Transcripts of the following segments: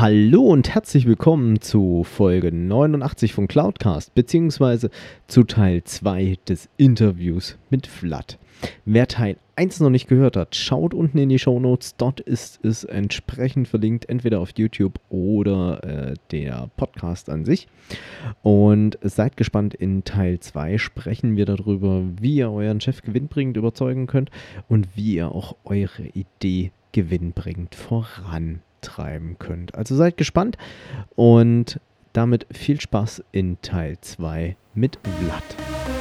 Hallo und herzlich willkommen zu Folge 89 von Cloudcast, beziehungsweise zu Teil 2 des Interviews mit Vlad. Wer Teil 1 noch nicht gehört hat, schaut unten in die Show Notes. Dort ist es entsprechend verlinkt, entweder auf YouTube oder äh, der Podcast an sich. Und seid gespannt, in Teil 2 sprechen wir darüber, wie ihr euren Chef gewinnbringend überzeugen könnt und wie ihr auch eure Idee gewinnbringend voran treiben könnt. Also seid gespannt und damit viel Spaß in Teil 2 mit Vlad.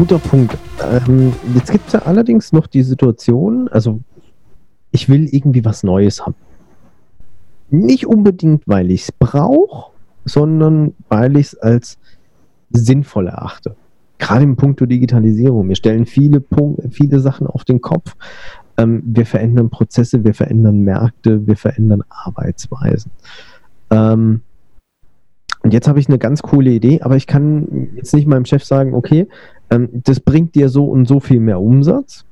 Guter Punkt. Ähm, jetzt gibt es ja allerdings noch die Situation, also ich will irgendwie was Neues haben. Nicht unbedingt, weil ich es brauche, sondern weil ich es als sinnvoll erachte. Gerade im Punkt Digitalisierung. Wir stellen viele, Punkte, viele Sachen auf den Kopf. Ähm, wir verändern Prozesse, wir verändern Märkte, wir verändern Arbeitsweisen. Ähm, und jetzt habe ich eine ganz coole Idee, aber ich kann jetzt nicht meinem Chef sagen, okay, das bringt dir so und so viel mehr Umsatz,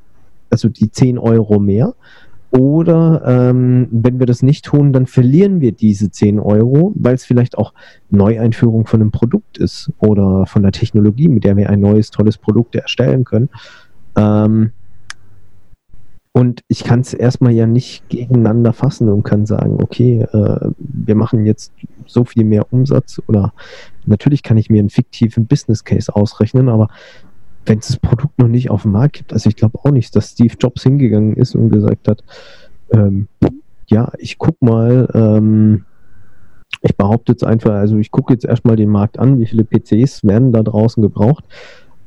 also die 10 Euro mehr. Oder ähm, wenn wir das nicht tun, dann verlieren wir diese 10 Euro, weil es vielleicht auch Neueinführung von einem Produkt ist oder von der Technologie, mit der wir ein neues, tolles Produkt erstellen können. Ähm, und ich kann es erstmal ja nicht gegeneinander fassen und kann sagen, okay, äh, wir machen jetzt so viel mehr Umsatz oder natürlich kann ich mir einen fiktiven Business Case ausrechnen, aber wenn es das Produkt noch nicht auf dem Markt gibt, also ich glaube auch nicht, dass Steve Jobs hingegangen ist und gesagt hat, ähm, ja, ich guck mal, ähm, ich behaupte jetzt einfach, also ich gucke jetzt erstmal den Markt an, wie viele PCs werden da draußen gebraucht.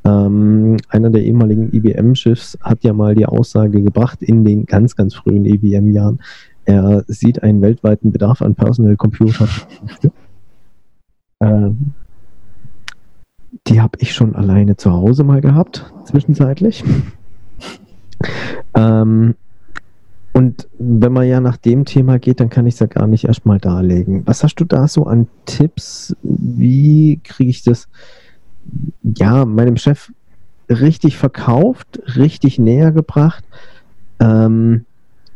Ähm, einer der ehemaligen IBM-Chefs hat ja mal die Aussage gebracht in den ganz, ganz frühen IBM-Jahren, er sieht einen weltweiten Bedarf an Personal Computer. ähm, die habe ich schon alleine zu Hause mal gehabt, zwischenzeitlich. ähm, und wenn man ja nach dem Thema geht, dann kann ich es ja gar nicht erstmal darlegen. Was hast du da so an Tipps? Wie kriege ich das, ja, meinem Chef richtig verkauft, richtig näher gebracht, ähm,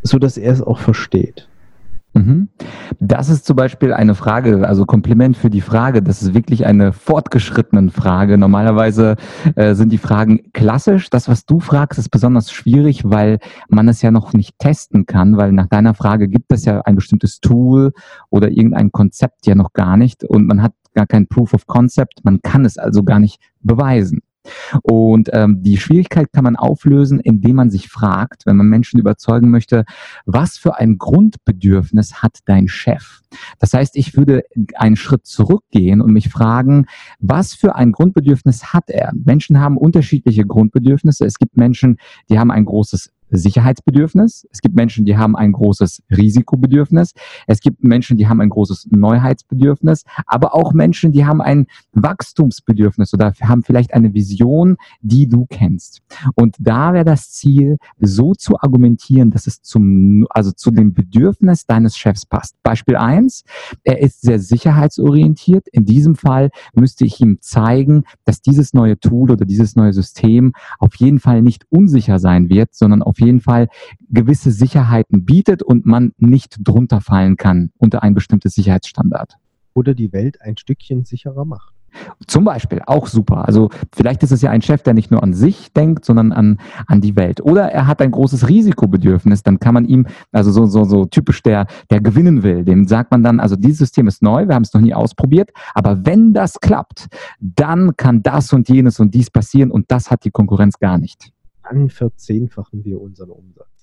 so dass er es auch versteht? Mhm. Das ist zum Beispiel eine Frage, also Kompliment für die Frage. Das ist wirklich eine fortgeschrittene Frage. Normalerweise äh, sind die Fragen klassisch. Das, was du fragst, ist besonders schwierig, weil man es ja noch nicht testen kann, weil nach deiner Frage gibt es ja ein bestimmtes Tool oder irgendein Konzept ja noch gar nicht und man hat gar kein Proof of Concept. Man kann es also gar nicht beweisen. Und ähm, die Schwierigkeit kann man auflösen, indem man sich fragt, wenn man Menschen überzeugen möchte, was für ein Grundbedürfnis hat dein Chef? Das heißt, ich würde einen Schritt zurückgehen und mich fragen, was für ein Grundbedürfnis hat er? Menschen haben unterschiedliche Grundbedürfnisse. Es gibt Menschen, die haben ein großes Sicherheitsbedürfnis. Es gibt Menschen, die haben ein großes Risikobedürfnis. Es gibt Menschen, die haben ein großes Neuheitsbedürfnis, aber auch Menschen, die haben ein Wachstumsbedürfnis oder haben vielleicht eine Vision, die du kennst. Und da wäre das Ziel, so zu argumentieren, dass es zum, also zu dem Bedürfnis deines Chefs passt. Beispiel eins: Er ist sehr sicherheitsorientiert. In diesem Fall müsste ich ihm zeigen, dass dieses neue Tool oder dieses neue System auf jeden Fall nicht unsicher sein wird, sondern auf auf jeden Fall gewisse Sicherheiten bietet und man nicht drunter fallen kann unter ein bestimmtes Sicherheitsstandard. Oder die Welt ein Stückchen sicherer macht. Zum Beispiel, auch super. Also vielleicht ist es ja ein Chef, der nicht nur an sich denkt, sondern an, an die Welt. Oder er hat ein großes Risikobedürfnis, dann kann man ihm, also so, so, so typisch der, der gewinnen will, dem sagt man dann, also dieses System ist neu, wir haben es noch nie ausprobiert, aber wenn das klappt, dann kann das und jenes und dies passieren und das hat die Konkurrenz gar nicht. Dann verzehnfachen wir unseren Umsatz.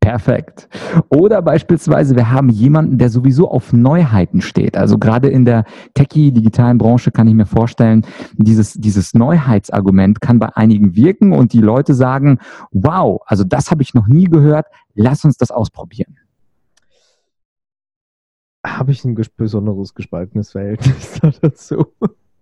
Perfekt. Oder beispielsweise, wir haben jemanden, der sowieso auf Neuheiten steht. Also gerade in der Techie-digitalen Branche kann ich mir vorstellen, dieses, dieses Neuheitsargument kann bei einigen wirken und die Leute sagen, wow, also das habe ich noch nie gehört, lass uns das ausprobieren. Habe ich ein besonderes gespaltenes Verhältnis dazu?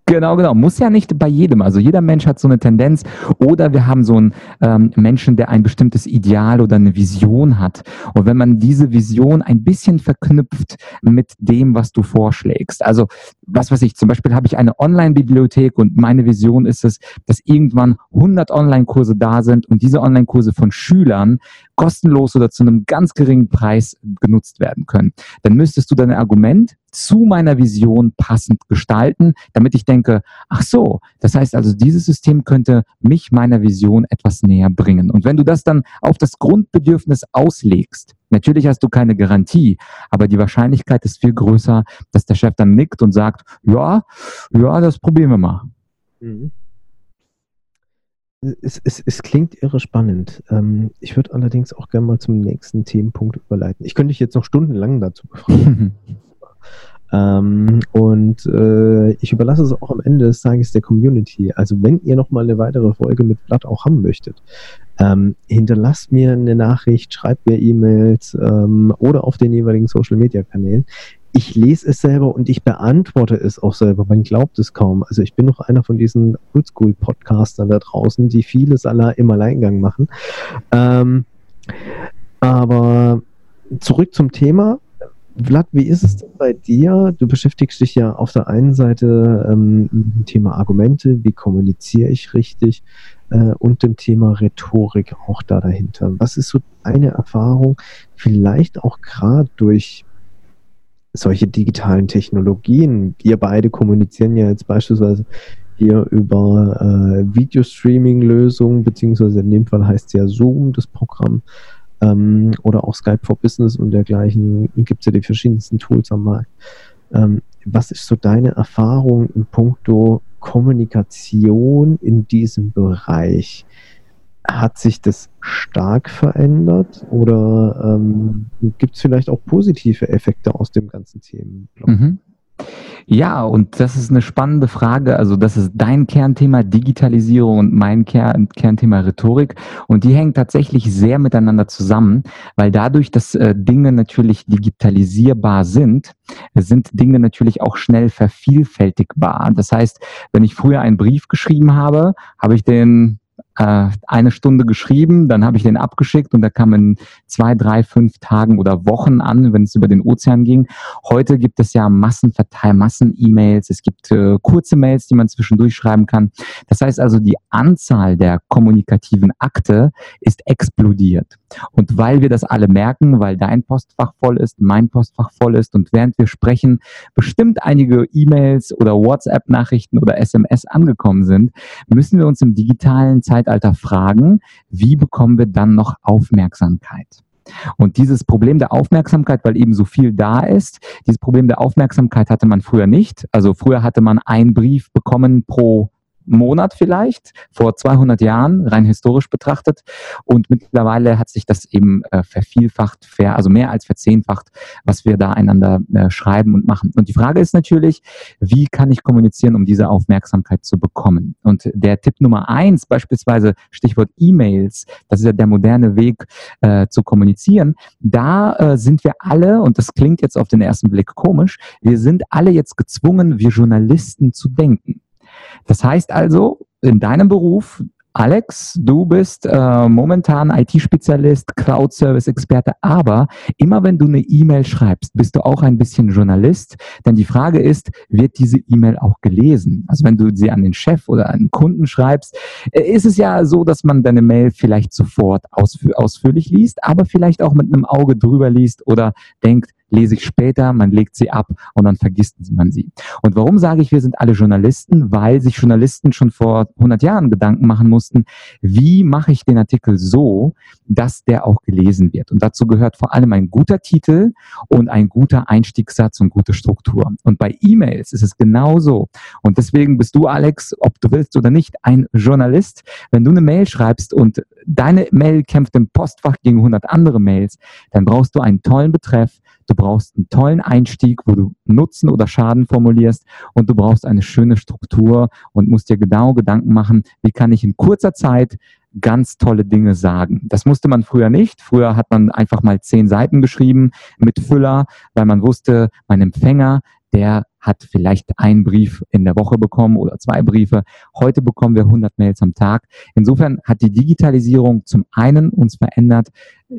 Genau, genau. Muss ja nicht bei jedem. Also jeder Mensch hat so eine Tendenz. Oder wir haben so einen ähm, Menschen, der ein bestimmtes Ideal oder eine Vision hat. Und wenn man diese Vision ein bisschen verknüpft mit dem, was du vorschlägst. Also was weiß ich, zum Beispiel habe ich eine Online-Bibliothek und meine Vision ist es, dass irgendwann 100 Online-Kurse da sind und diese Online-Kurse von Schülern kostenlos oder zu einem ganz geringen Preis genutzt werden können. Dann müsstest du dein Argument zu meiner Vision passend gestalten, damit ich denke, ach so, das heißt also, dieses System könnte mich meiner Vision etwas näher bringen. Und wenn du das dann auf das Grundbedürfnis auslegst, natürlich hast du keine Garantie, aber die Wahrscheinlichkeit ist viel größer, dass der Chef dann nickt und sagt, ja, ja, das probieren wir mal. Mhm es, es, es klingt irre spannend. Ähm, ich würde allerdings auch gerne mal zum nächsten Themenpunkt überleiten. Ich könnte dich jetzt noch stundenlang dazu befragen. ähm, und äh, ich überlasse es auch am Ende des Tages der Community. Also wenn ihr noch mal eine weitere Folge mit Blatt auch haben möchtet, ähm, hinterlasst mir eine Nachricht, schreibt mir E-Mails ähm, oder auf den jeweiligen Social-Media-Kanälen ich lese es selber und ich beantworte es auch selber. Man glaubt es kaum. Also ich bin noch einer von diesen Oldschool-Podcastern da draußen, die vieles aller im Alleingang machen. Ähm, aber zurück zum Thema. Vlad, wie ist es denn bei dir? Du beschäftigst dich ja auf der einen Seite ähm, mit dem Thema Argumente, wie kommuniziere ich richtig, äh, und dem Thema Rhetorik auch da dahinter. Was ist so deine Erfahrung, vielleicht auch gerade durch solche digitalen Technologien. Wir beide kommunizieren ja jetzt beispielsweise hier über äh, Videostreaming-Lösungen, beziehungsweise in dem Fall heißt es ja Zoom, das Programm, ähm, oder auch Skype for Business und dergleichen. Gibt es ja die verschiedensten Tools am Markt. Ähm, was ist so deine Erfahrung in puncto Kommunikation in diesem Bereich? Hat sich das stark verändert oder ähm, gibt es vielleicht auch positive Effekte aus dem ganzen Themenblock? Mhm. Ja, und das ist eine spannende Frage. Also das ist dein Kernthema Digitalisierung und mein Kern, Kernthema Rhetorik. Und die hängen tatsächlich sehr miteinander zusammen, weil dadurch, dass äh, Dinge natürlich digitalisierbar sind, sind Dinge natürlich auch schnell vervielfältigbar. Das heißt, wenn ich früher einen Brief geschrieben habe, habe ich den äh, eine Stunde geschrieben, dann habe ich den abgeschickt und der kam in zwei, drei, fünf Tagen oder Wochen an, wenn es über den Ozean ging. Heute gibt es ja Massenverteil, Massen-E-Mails, es gibt äh, kurze Mails, die man zwischendurch schreiben kann. Das heißt also, die Anzahl der kommunikativen Akte ist explodiert. Und weil wir das alle merken, weil dein Postfach voll ist, mein Postfach voll ist und während wir sprechen, bestimmt einige E-Mails oder WhatsApp-Nachrichten oder SMS angekommen sind, müssen wir uns im digitalen Zeitalter fragen, wie bekommen wir dann noch Aufmerksamkeit? Und dieses Problem der Aufmerksamkeit, weil eben so viel da ist, dieses Problem der Aufmerksamkeit hatte man früher nicht. Also früher hatte man einen Brief bekommen pro Monat vielleicht, vor 200 Jahren, rein historisch betrachtet. Und mittlerweile hat sich das eben äh, vervielfacht, ver, also mehr als verzehnfacht, was wir da einander äh, schreiben und machen. Und die Frage ist natürlich, wie kann ich kommunizieren, um diese Aufmerksamkeit zu bekommen? Und der Tipp Nummer eins, beispielsweise Stichwort E-Mails, das ist ja der moderne Weg äh, zu kommunizieren, da äh, sind wir alle, und das klingt jetzt auf den ersten Blick komisch, wir sind alle jetzt gezwungen, wir Journalisten zu denken. Das heißt also, in deinem Beruf, Alex, du bist äh, momentan IT-Spezialist, Cloud-Service-Experte, aber immer wenn du eine E-Mail schreibst, bist du auch ein bisschen Journalist, denn die Frage ist, wird diese E-Mail auch gelesen? Also wenn du sie an den Chef oder an den Kunden schreibst, äh, ist es ja so, dass man deine Mail vielleicht sofort ausf ausführlich liest, aber vielleicht auch mit einem Auge drüber liest oder denkt, lese ich später, man legt sie ab und dann vergisst man sie. Und warum sage ich, wir sind alle Journalisten? Weil sich Journalisten schon vor 100 Jahren Gedanken machen mussten, wie mache ich den Artikel so, dass der auch gelesen wird. Und dazu gehört vor allem ein guter Titel und ein guter Einstiegssatz und gute Struktur. Und bei E-Mails ist es genauso. Und deswegen bist du, Alex, ob du willst oder nicht, ein Journalist. Wenn du eine Mail schreibst und deine Mail kämpft im Postfach gegen 100 andere Mails, dann brauchst du einen tollen Betreff, du brauchst einen tollen Einstieg, wo du Nutzen oder Schaden formulierst und du brauchst eine schöne Struktur und musst dir genau Gedanken machen, wie kann ich in kurzer Zeit ganz tolle Dinge sagen. Das musste man früher nicht. Früher hat man einfach mal zehn Seiten geschrieben mit Füller, weil man wusste, mein Empfänger, der hat vielleicht einen Brief in der Woche bekommen oder zwei Briefe. Heute bekommen wir 100 Mails am Tag. Insofern hat die Digitalisierung zum einen uns verändert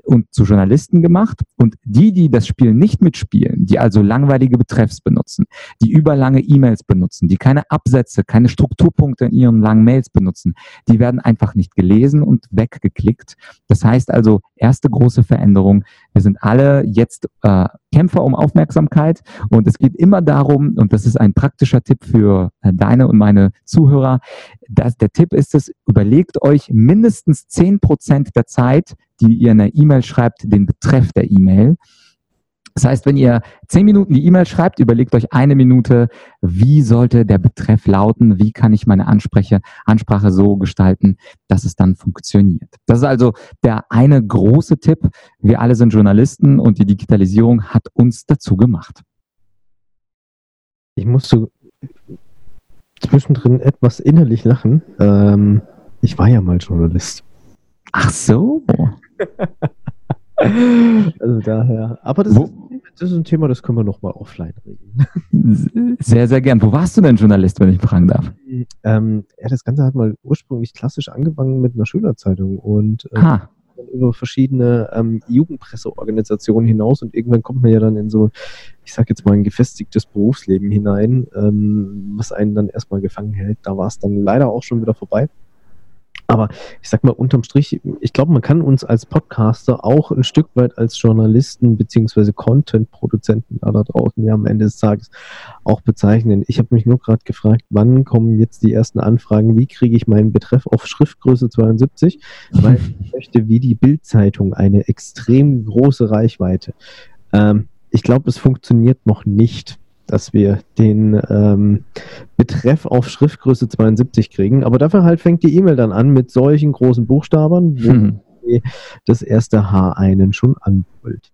und zu Journalisten gemacht und die, die das Spiel nicht mitspielen, die also langweilige Betreffs benutzen, die überlange E-Mails benutzen, die keine Absätze, keine Strukturpunkte in ihren langen Mails benutzen, die werden einfach nicht gelesen und weggeklickt. Das heißt also, erste große Veränderung, wir sind alle jetzt äh, Kämpfer um Aufmerksamkeit und es geht immer darum, und das ist ein praktischer Tipp für äh, deine und meine Zuhörer, dass der Tipp ist es, überlegt euch mindestens zehn Prozent der Zeit, die ihr in der E-Mail schreibt, den Betreff der E-Mail. Das heißt, wenn ihr zehn Minuten die E-Mail schreibt, überlegt euch eine Minute, wie sollte der Betreff lauten, wie kann ich meine Anspreche, Ansprache so gestalten, dass es dann funktioniert. Das ist also der eine große Tipp. Wir alle sind Journalisten und die Digitalisierung hat uns dazu gemacht. Ich musste zwischendrin etwas innerlich lachen. Ähm, ich war ja mal Journalist. Ach so. also daher. Aber das ist, das ist, ein Thema, das können wir nochmal offline regeln. Sehr, sehr gern. Wo warst du denn Journalist, wenn ich fragen darf? Ähm, ja, das Ganze hat mal ursprünglich klassisch angefangen mit einer Schülerzeitung und äh, über verschiedene ähm, Jugendpresseorganisationen hinaus und irgendwann kommt man ja dann in so, ich sag jetzt mal, ein gefestigtes Berufsleben hinein, ähm, was einen dann erstmal gefangen hält. Da war es dann leider auch schon wieder vorbei. Aber ich sag mal, unterm Strich, ich glaube, man kann uns als Podcaster auch ein Stück weit als Journalisten beziehungsweise Content-Produzenten da draußen ja am Ende des Tages auch bezeichnen. Ich habe mich nur gerade gefragt, wann kommen jetzt die ersten Anfragen, wie kriege ich meinen Betreff auf Schriftgröße 72, weil ich möchte wie die Bildzeitung eine extrem große Reichweite. Ähm, ich glaube, es funktioniert noch nicht dass wir den ähm, Betreff auf Schriftgröße 72 kriegen. Aber dafür halt fängt die E-Mail dann an mit solchen großen Buchstaben, wo hm. das erste H einen schon anbrüllt.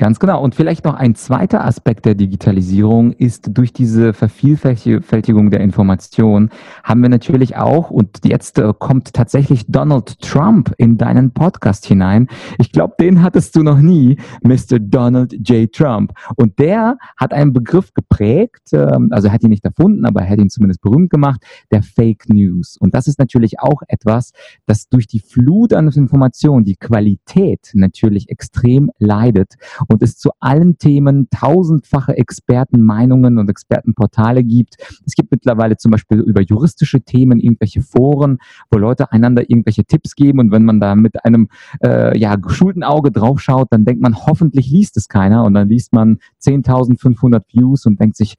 Ganz genau. Und vielleicht noch ein zweiter Aspekt der Digitalisierung ist, durch diese Vervielfältigung der Information haben wir natürlich auch, und jetzt äh, kommt tatsächlich Donald Trump in deinen Podcast hinein. Ich glaube, den hattest du noch nie, Mr. Donald J. Trump. Und der hat einen Begriff geprägt, ähm, also er hat ihn nicht erfunden, aber er hat ihn zumindest berühmt gemacht, der Fake News. Und das ist natürlich auch etwas, das durch die Flut an Informationen, die Qualität natürlich extrem leidet und es zu allen Themen tausendfache Expertenmeinungen und Expertenportale gibt. Es gibt mittlerweile zum Beispiel über juristische Themen irgendwelche Foren, wo Leute einander irgendwelche Tipps geben und wenn man da mit einem äh, ja, geschulten Auge draufschaut, dann denkt man, hoffentlich liest es keiner und dann liest man 10.500 Views und denkt sich,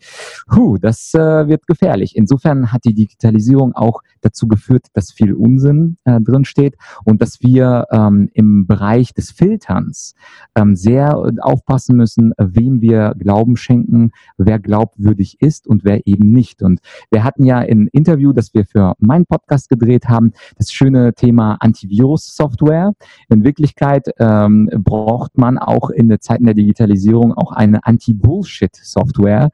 huh, das äh, wird gefährlich. Insofern hat die Digitalisierung auch dazu geführt, dass viel Unsinn äh, drin steht und dass wir ähm, im Bereich des Filterns ähm, sehr aufpassen müssen, wem wir Glauben schenken, wer glaubwürdig ist und wer eben nicht. Und wir hatten ja im Interview, das wir für meinen Podcast gedreht haben, das schöne Thema Antivirus-Software. In Wirklichkeit ähm, braucht man auch in der Zeiten der Digitalisierung auch eine Anti-Bullshit-Software.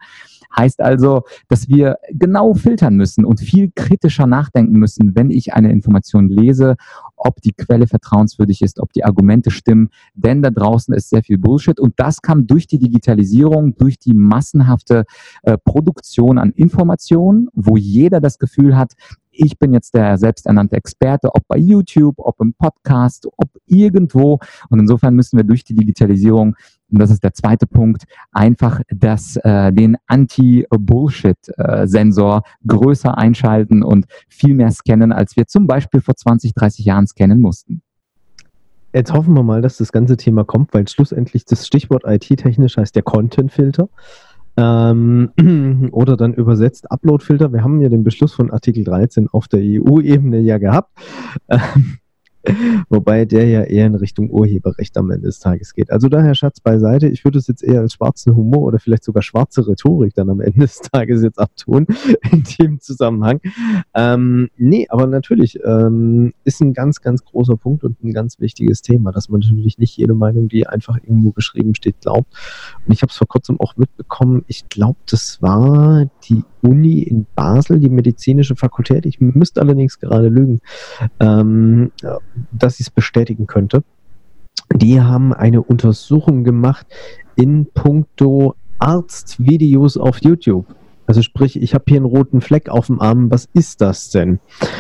Heißt also, dass wir genau filtern müssen und viel kritischer nachdenken müssen, wenn ich eine Information lese, ob die Quelle vertrauenswürdig ist, ob die Argumente stimmen. Denn da draußen ist sehr viel Bullshit und das kam durch die Digitalisierung, durch die massenhafte äh, Produktion an Informationen, wo jeder das Gefühl hat, ich bin jetzt der selbsternannte Experte, ob bei YouTube, ob im Podcast, ob irgendwo. Und insofern müssen wir durch die Digitalisierung, und das ist der zweite Punkt, einfach das, äh, den Anti-Bullshit-Sensor größer einschalten und viel mehr scannen, als wir zum Beispiel vor 20, 30 Jahren scannen mussten. jetzt hoffen wir mal, dass das ganze Thema kommt, weil schlussendlich das Stichwort IT-technisch heißt der Content-Filter. Ähm, oder dann übersetzt Upload-Filter. Wir haben ja den Beschluss von Artikel 13 auf der EU-Ebene ja gehabt. Ähm, Wobei der ja eher in Richtung Urheberrecht am Ende des Tages geht. Also daher Schatz beiseite. Ich würde es jetzt eher als schwarzen Humor oder vielleicht sogar schwarze Rhetorik dann am Ende des Tages jetzt abtun in dem Zusammenhang. Ähm, nee, aber natürlich ähm, ist ein ganz, ganz großer Punkt und ein ganz wichtiges Thema, dass man natürlich nicht jede Meinung, die einfach irgendwo geschrieben steht, glaubt. Und ich habe es vor kurzem auch mitbekommen. Ich glaube, das war die Uni in Basel, die medizinische Fakultät. Ich müsste allerdings gerade lügen. Ähm, dass ich es bestätigen könnte. Die haben eine Untersuchung gemacht in puncto Arztvideos auf YouTube. Also sprich, ich habe hier einen roten Fleck auf dem Arm, was ist das denn?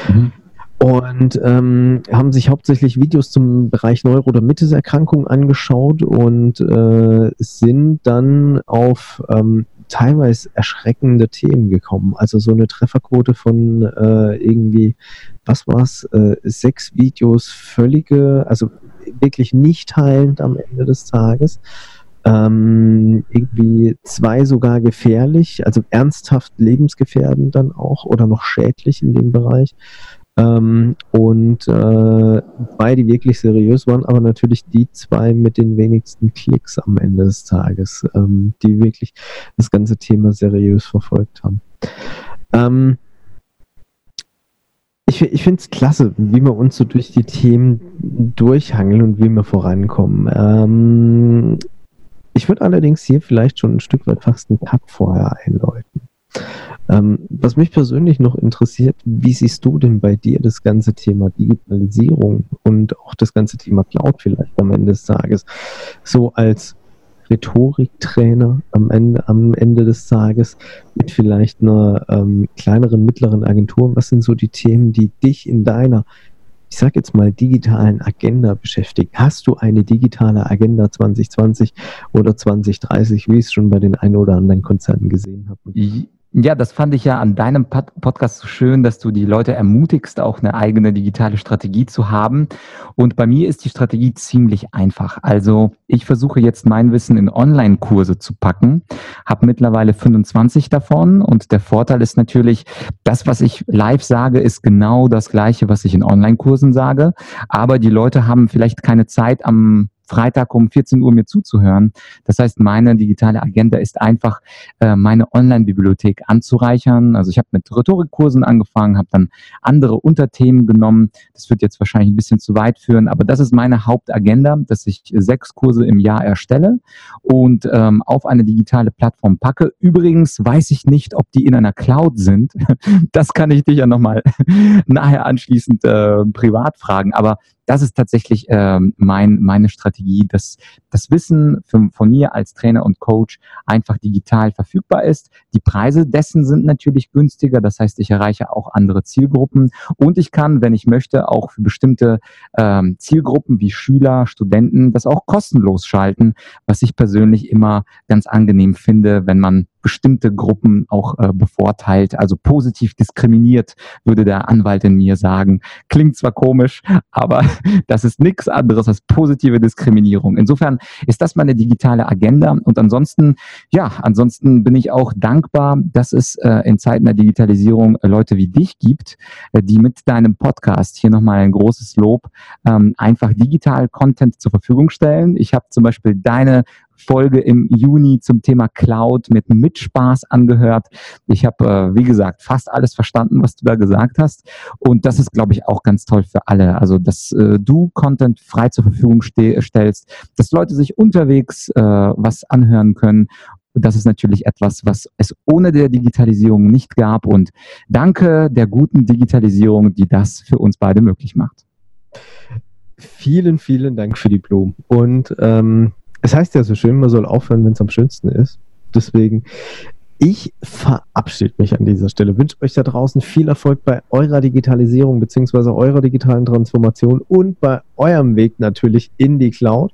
Mhm. Und ähm, haben sich hauptsächlich Videos zum Bereich Neurodermitis-Erkrankungen angeschaut und äh, sind dann auf ähm, teilweise erschreckende Themen gekommen. Also so eine Trefferquote von äh, irgendwie, was war's, äh, sechs Videos völlige, also wirklich nicht heilend am Ende des Tages. Ähm, irgendwie zwei sogar gefährlich, also ernsthaft lebensgefährdend dann auch oder noch schädlich in dem Bereich. Ähm, und äh, zwei, die wirklich seriös waren, aber natürlich die zwei mit den wenigsten Klicks am Ende des Tages, ähm, die wirklich das ganze Thema seriös verfolgt haben. Ähm, ich, ich finde es klasse, wie wir uns so durch die Themen durchhangeln und wie wir vorankommen. Ähm, ich würde allerdings hier vielleicht schon ein Stück weit fast einen Cut vorher einläuten. Ähm, was mich persönlich noch interessiert, wie siehst du denn bei dir das ganze Thema Digitalisierung und auch das ganze Thema Cloud vielleicht am Ende des Tages? So als Rhetoriktrainer am Ende, am Ende des Tages mit vielleicht einer ähm, kleineren, mittleren Agentur. Was sind so die Themen, die dich in deiner, ich sag jetzt mal, digitalen Agenda beschäftigen? Hast du eine digitale Agenda 2020 oder 2030, wie ich es schon bei den ein oder anderen Konzerten gesehen habe? Ja, das fand ich ja an deinem Podcast so schön, dass du die Leute ermutigst, auch eine eigene digitale Strategie zu haben. Und bei mir ist die Strategie ziemlich einfach. Also ich versuche jetzt mein Wissen in Online-Kurse zu packen, habe mittlerweile 25 davon und der Vorteil ist natürlich, das, was ich live sage, ist genau das gleiche, was ich in Online-Kursen sage. Aber die Leute haben vielleicht keine Zeit am Freitag um 14 Uhr mir zuzuhören. Das heißt, meine digitale Agenda ist einfach, äh, meine Online-Bibliothek anzureichern. Also ich habe mit Rhetorikkursen angefangen, habe dann andere Unterthemen genommen. Das wird jetzt wahrscheinlich ein bisschen zu weit führen, aber das ist meine Hauptagenda, dass ich sechs Kurse im Jahr erstelle und ähm, auf eine digitale Plattform packe. Übrigens weiß ich nicht, ob die in einer Cloud sind. Das kann ich dich ja nochmal nachher anschließend äh, privat fragen. Aber das ist tatsächlich ähm, mein, meine Strategie, dass das Wissen für, von mir als Trainer und Coach einfach digital verfügbar ist. Die Preise dessen sind natürlich günstiger, das heißt, ich erreiche auch andere Zielgruppen und ich kann, wenn ich möchte, auch für bestimmte ähm, Zielgruppen wie Schüler, Studenten das auch kostenlos schalten, was ich persönlich immer ganz angenehm finde, wenn man bestimmte Gruppen auch äh, bevorteilt, also positiv diskriminiert, würde der Anwalt in mir sagen. Klingt zwar komisch, aber das ist nichts anderes als positive Diskriminierung. Insofern ist das meine digitale Agenda und ansonsten, ja, ansonsten bin ich auch dankbar, dass es äh, in Zeiten der Digitalisierung äh, Leute wie dich gibt, äh, die mit deinem Podcast hier nochmal ein großes Lob ähm, einfach digital Content zur Verfügung stellen. Ich habe zum Beispiel deine Folge im Juni zum Thema Cloud mit Mitspaß angehört. Ich habe, äh, wie gesagt, fast alles verstanden, was du da gesagt hast. Und das ist, glaube ich, auch ganz toll für alle. Also, dass äh, du Content frei zur Verfügung stellst, dass Leute sich unterwegs äh, was anhören können das ist natürlich etwas, was es ohne der Digitalisierung nicht gab. Und danke der guten Digitalisierung, die das für uns beide möglich macht. Vielen, vielen Dank für die Blumen. Und ähm, es heißt ja so schön, man soll aufhören, wenn es am schönsten ist. Deswegen, ich verabschiede mich an dieser Stelle. Wünsche euch da draußen viel Erfolg bei eurer Digitalisierung bzw. eurer digitalen Transformation und bei eurem Weg natürlich in die Cloud.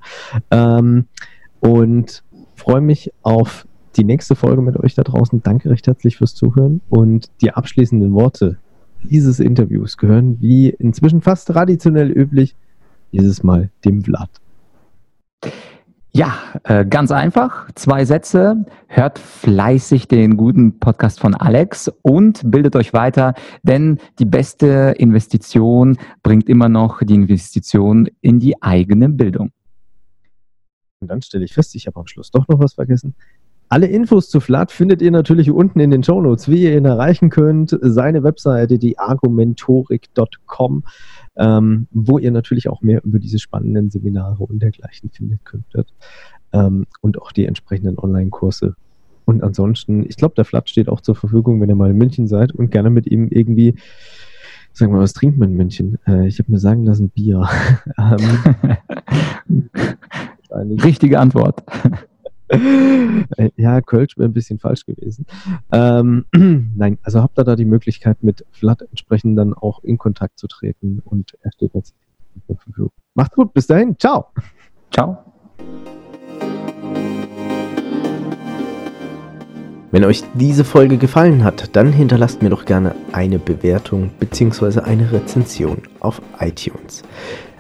Ähm, und freue mich auf die nächste Folge mit euch da draußen. Danke recht herzlich fürs Zuhören und die abschließenden Worte dieses Interviews gehören wie inzwischen fast traditionell üblich dieses Mal dem Vlad. Ja, äh, ganz einfach. Zwei Sätze. Hört fleißig den guten Podcast von Alex und bildet euch weiter, denn die beste Investition bringt immer noch die Investition in die eigene Bildung. Und dann stelle ich fest, ich habe am Schluss doch noch was vergessen. Alle Infos zu Flat findet ihr natürlich unten in den Show Notes, wie ihr ihn erreichen könnt. Seine Webseite, die argumentorik.com, ähm, wo ihr natürlich auch mehr über diese spannenden Seminare und dergleichen finden könntet. Ähm, und auch die entsprechenden Online-Kurse. Und ansonsten, ich glaube, der Flat steht auch zur Verfügung, wenn ihr mal in München seid und gerne mit ihm irgendwie Sag mal, was trinkt man in München? Äh, ich habe mir sagen lassen, Bier. ähm, Richtige Antwort. Ja, Kölsch wäre ein bisschen falsch gewesen. Ähm, nein, also habt ihr da die Möglichkeit, mit Vlad entsprechend dann auch in Kontakt zu treten und er steht jetzt zur Verfügung. Macht's gut, bis dahin, ciao. Ciao. Wenn euch diese Folge gefallen hat, dann hinterlasst mir doch gerne eine Bewertung bzw. eine Rezension auf iTunes.